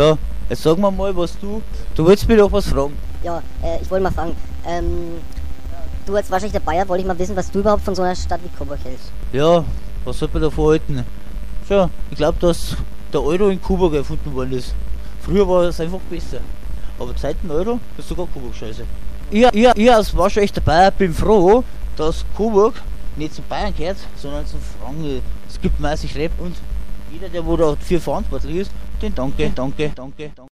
So, jetzt sag mir mal, was du. Du willst mir doch was fragen. Ja, äh, ich wollte mal fragen, ähm, du als wahrscheinlich der Bayer, wollte ich mal wissen, was du überhaupt von so einer Stadt wie Coburg hältst. Ja, was soll man davon halten? Schau, ich glaube, dass der Euro in Coburg erfunden worden ist. Früher war es einfach besser. Aber seit dem Euro ist sogar Coburg scheiße. Ich, ich, ich als waschechter Bayer bin froh, dass Coburg nicht zu Bayern gehört, sondern zu Franken. Es gibt massig Rap und jeder, der wo dafür verantwortlich ist, den danke, danke, danke, danke.